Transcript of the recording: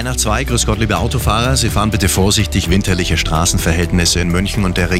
3 nach 2, grüß Gott, liebe Autofahrer. Sie fahren bitte vorsichtig winterliche Straßenverhältnisse in München und der Region.